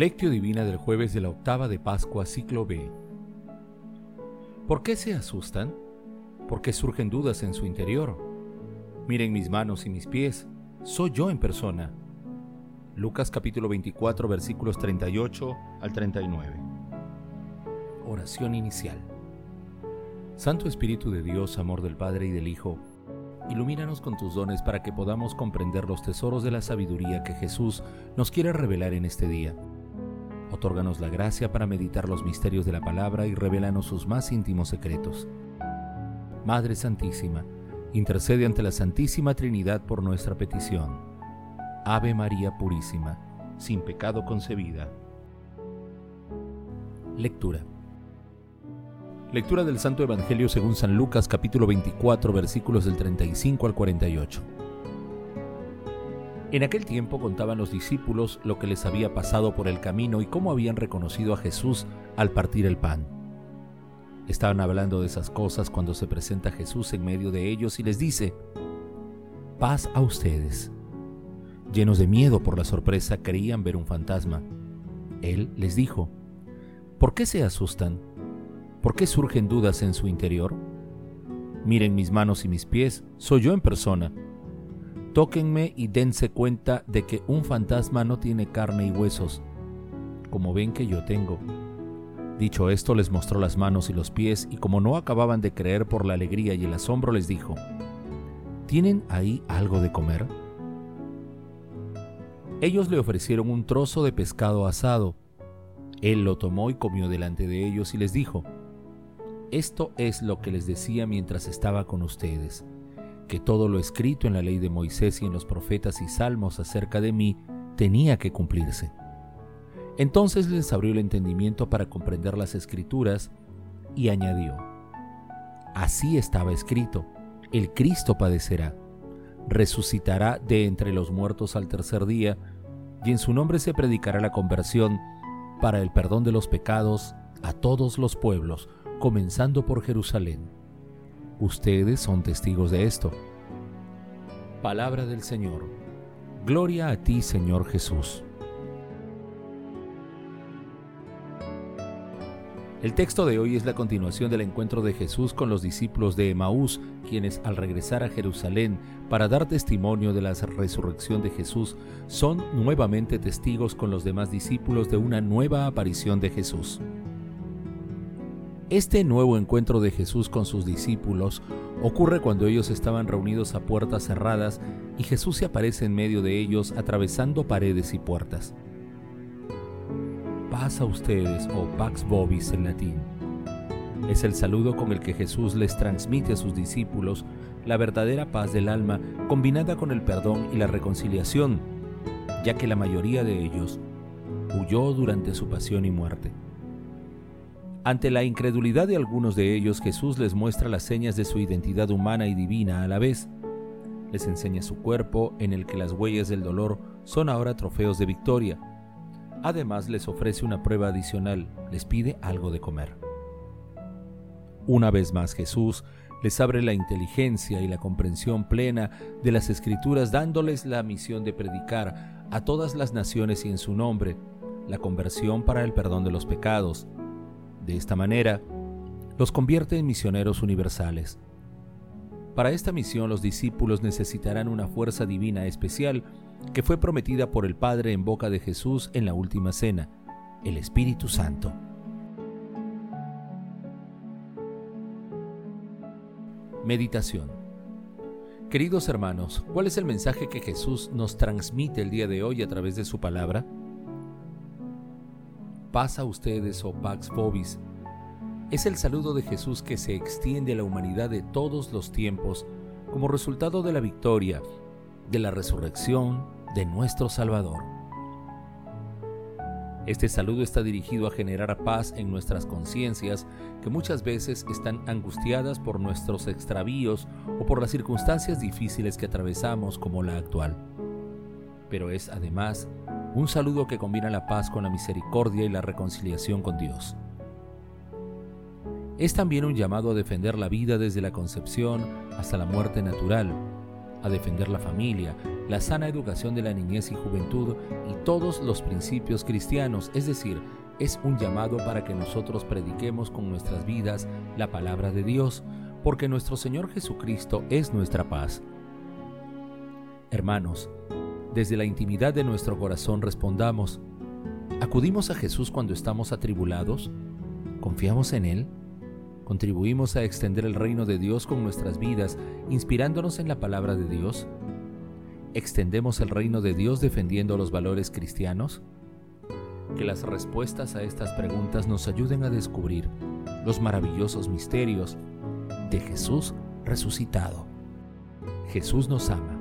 Lectio Divina del jueves de la octava de Pascua, ciclo B. ¿Por qué se asustan? ¿Por qué surgen dudas en su interior? Miren mis manos y mis pies, soy yo en persona. Lucas capítulo 24 versículos 38 al 39. Oración inicial. Santo Espíritu de Dios, amor del Padre y del Hijo, ilumínanos con tus dones para que podamos comprender los tesoros de la sabiduría que Jesús nos quiere revelar en este día Otórganos la gracia para meditar los misterios de la palabra y revélanos sus más íntimos secretos. Madre Santísima, intercede ante la Santísima Trinidad por nuestra petición. Ave María Purísima, sin pecado concebida. Lectura. Lectura del Santo Evangelio según San Lucas capítulo 24 versículos del 35 al 48. En aquel tiempo contaban los discípulos lo que les había pasado por el camino y cómo habían reconocido a Jesús al partir el pan. Estaban hablando de esas cosas cuando se presenta Jesús en medio de ellos y les dice, paz a ustedes. Llenos de miedo por la sorpresa, creían ver un fantasma. Él les dijo, ¿por qué se asustan? ¿Por qué surgen dudas en su interior? Miren mis manos y mis pies, soy yo en persona Tóquenme y dense cuenta de que un fantasma no tiene carne y huesos, como ven que yo tengo. Dicho esto, les mostró las manos y los pies, y como no acababan de creer por la alegría y el asombro, les dijo, ¿Tienen ahí algo de comer? Ellos le ofrecieron un trozo de pescado asado. Él lo tomó y comió delante de ellos y les dijo, Esto es lo que les decía mientras estaba con ustedes que todo lo escrito en la ley de Moisés y en los profetas y salmos acerca de mí tenía que cumplirse. Entonces les abrió el entendimiento para comprender las escrituras y añadió, Así estaba escrito, el Cristo padecerá, resucitará de entre los muertos al tercer día, y en su nombre se predicará la conversión para el perdón de los pecados a todos los pueblos, comenzando por Jerusalén. Ustedes son testigos de esto. Palabra del Señor. Gloria a ti, Señor Jesús. El texto de hoy es la continuación del encuentro de Jesús con los discípulos de Emaús, quienes al regresar a Jerusalén para dar testimonio de la resurrección de Jesús, son nuevamente testigos con los demás discípulos de una nueva aparición de Jesús. Este nuevo encuentro de Jesús con sus discípulos ocurre cuando ellos estaban reunidos a puertas cerradas y Jesús se aparece en medio de ellos atravesando paredes y puertas. Paz a ustedes o Pax Vobis en latín. Es el saludo con el que Jesús les transmite a sus discípulos la verdadera paz del alma combinada con el perdón y la reconciliación, ya que la mayoría de ellos huyó durante su pasión y muerte. Ante la incredulidad de algunos de ellos, Jesús les muestra las señas de su identidad humana y divina a la vez. Les enseña su cuerpo, en el que las huellas del dolor son ahora trofeos de victoria. Además les ofrece una prueba adicional, les pide algo de comer. Una vez más Jesús les abre la inteligencia y la comprensión plena de las escrituras dándoles la misión de predicar a todas las naciones y en su nombre la conversión para el perdón de los pecados, de esta manera, los convierte en misioneros universales. Para esta misión los discípulos necesitarán una fuerza divina especial que fue prometida por el Padre en boca de Jesús en la última cena, el Espíritu Santo. Meditación Queridos hermanos, ¿cuál es el mensaje que Jesús nos transmite el día de hoy a través de su palabra? Pasa a ustedes o Pax Vobis. Es el saludo de Jesús que se extiende a la humanidad de todos los tiempos como resultado de la victoria, de la resurrección de nuestro Salvador. Este saludo está dirigido a generar paz en nuestras conciencias que muchas veces están angustiadas por nuestros extravíos o por las circunstancias difíciles que atravesamos como la actual. Pero es además un saludo que combina la paz con la misericordia y la reconciliación con Dios. Es también un llamado a defender la vida desde la concepción hasta la muerte natural, a defender la familia, la sana educación de la niñez y juventud y todos los principios cristianos, es decir, es un llamado para que nosotros prediquemos con nuestras vidas la palabra de Dios, porque nuestro Señor Jesucristo es nuestra paz. Hermanos, desde la intimidad de nuestro corazón respondamos, ¿acudimos a Jesús cuando estamos atribulados? ¿Confiamos en Él? ¿Contribuimos a extender el reino de Dios con nuestras vidas, inspirándonos en la palabra de Dios? ¿Extendemos el reino de Dios defendiendo los valores cristianos? Que las respuestas a estas preguntas nos ayuden a descubrir los maravillosos misterios de Jesús resucitado. Jesús nos ama.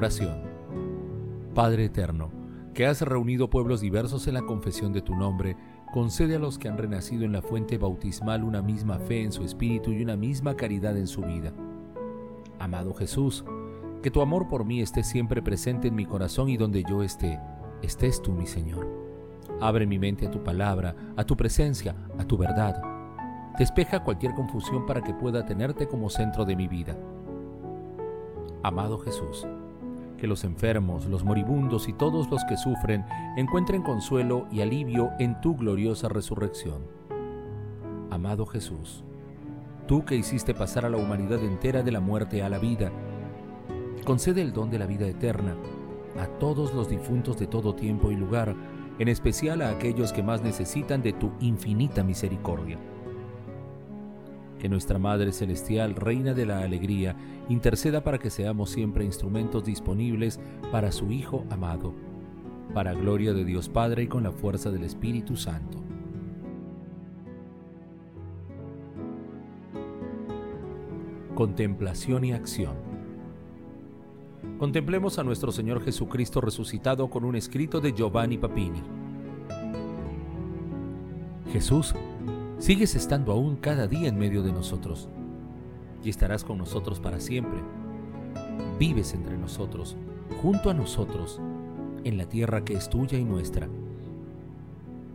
Oración. Padre Eterno, que has reunido pueblos diversos en la confesión de tu nombre, concede a los que han renacido en la fuente bautismal una misma fe en su espíritu y una misma caridad en su vida. Amado Jesús, que tu amor por mí esté siempre presente en mi corazón y donde yo esté, estés tú, mi Señor. Abre mi mente a tu palabra, a tu presencia, a tu verdad. Despeja cualquier confusión para que pueda tenerte como centro de mi vida. Amado Jesús, que los enfermos, los moribundos y todos los que sufren encuentren consuelo y alivio en tu gloriosa resurrección. Amado Jesús, tú que hiciste pasar a la humanidad entera de la muerte a la vida, concede el don de la vida eterna a todos los difuntos de todo tiempo y lugar, en especial a aquellos que más necesitan de tu infinita misericordia. Que nuestra Madre Celestial, Reina de la Alegría, interceda para que seamos siempre instrumentos disponibles para su Hijo amado, para gloria de Dios Padre y con la fuerza del Espíritu Santo. Contemplación y acción. Contemplemos a nuestro Señor Jesucristo resucitado con un escrito de Giovanni Papini. Jesús, sigues estando aún cada día en medio de nosotros y estarás con nosotros para siempre. Vives entre nosotros, junto a nosotros, en la tierra que es tuya y nuestra.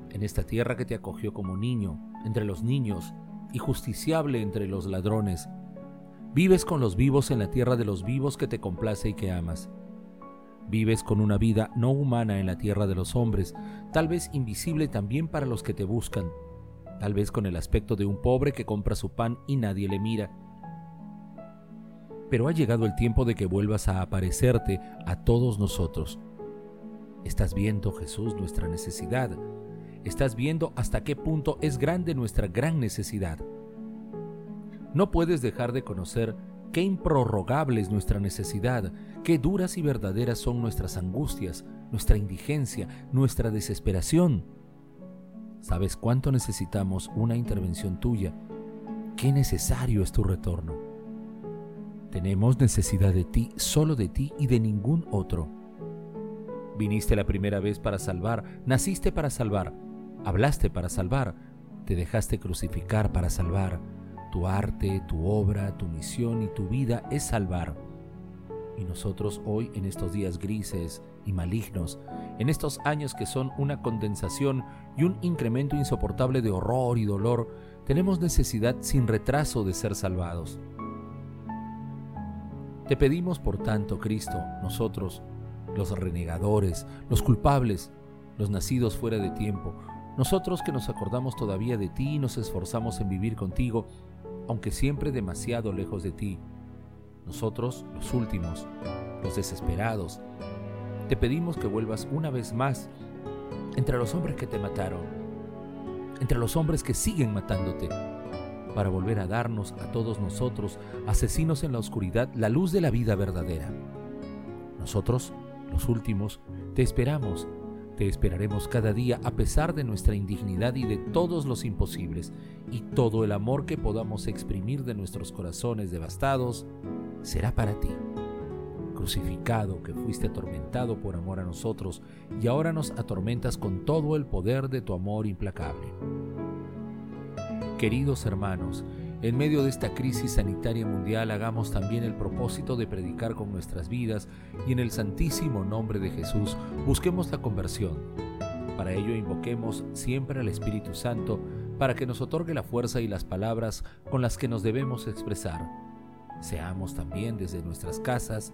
En esta tierra que te acogió como niño, entre los niños, y justiciable entre los ladrones, Vives con los vivos en la tierra de los vivos que te complace y que amas. Vives con una vida no humana en la tierra de los hombres, tal vez invisible también para los que te buscan, tal vez con el aspecto de un pobre que compra su pan y nadie le mira. Pero ha llegado el tiempo de que vuelvas a aparecerte a todos nosotros. Estás viendo, Jesús, nuestra necesidad. Estás viendo hasta qué punto es grande nuestra gran necesidad no puedes dejar de conocer qué improrrogable es nuestra necesidad, qué duras y verdaderas son nuestras angustias, nuestra indigencia, nuestra desesperación. ¿Sabes cuánto necesitamos una intervención tuya? Qué necesario es tu retorno. Tenemos necesidad de ti, solo de ti y de ningún otro. Viniste la primera vez para salvar, naciste para salvar, hablaste para salvar, te dejaste crucificar para salvar tu arte, tu obra, tu misión y tu vida es salvar. Y nosotros hoy, en estos días grises y malignos, en estos años que son una condensación y un incremento insoportable de horror y dolor, tenemos necesidad sin retraso de ser salvados. Te pedimos, por tanto, Cristo, nosotros, los renegadores, los culpables, los nacidos fuera de tiempo, nosotros que nos acordamos todavía de ti y nos esforzamos en vivir contigo, aunque siempre demasiado lejos de ti. Nosotros, los últimos, los desesperados, te pedimos que vuelvas una vez más entre los hombres que te mataron, entre los hombres que siguen matándote, para volver a darnos a todos nosotros, asesinos en la oscuridad, la luz de la vida verdadera. Nosotros, los últimos, te esperamos te esperaremos cada día a pesar de nuestra indignidad y de todos los imposibles, y todo el amor que podamos exprimir de nuestros corazones devastados será para ti. Crucificado que fuiste atormentado por amor a nosotros, y ahora nos atormentas con todo el poder de tu amor implacable. Queridos hermanos, en medio de esta crisis sanitaria mundial hagamos también el propósito de predicar con nuestras vidas y en el santísimo nombre de Jesús busquemos la conversión. Para ello invoquemos siempre al Espíritu Santo para que nos otorgue la fuerza y las palabras con las que nos debemos expresar. Seamos también desde nuestras casas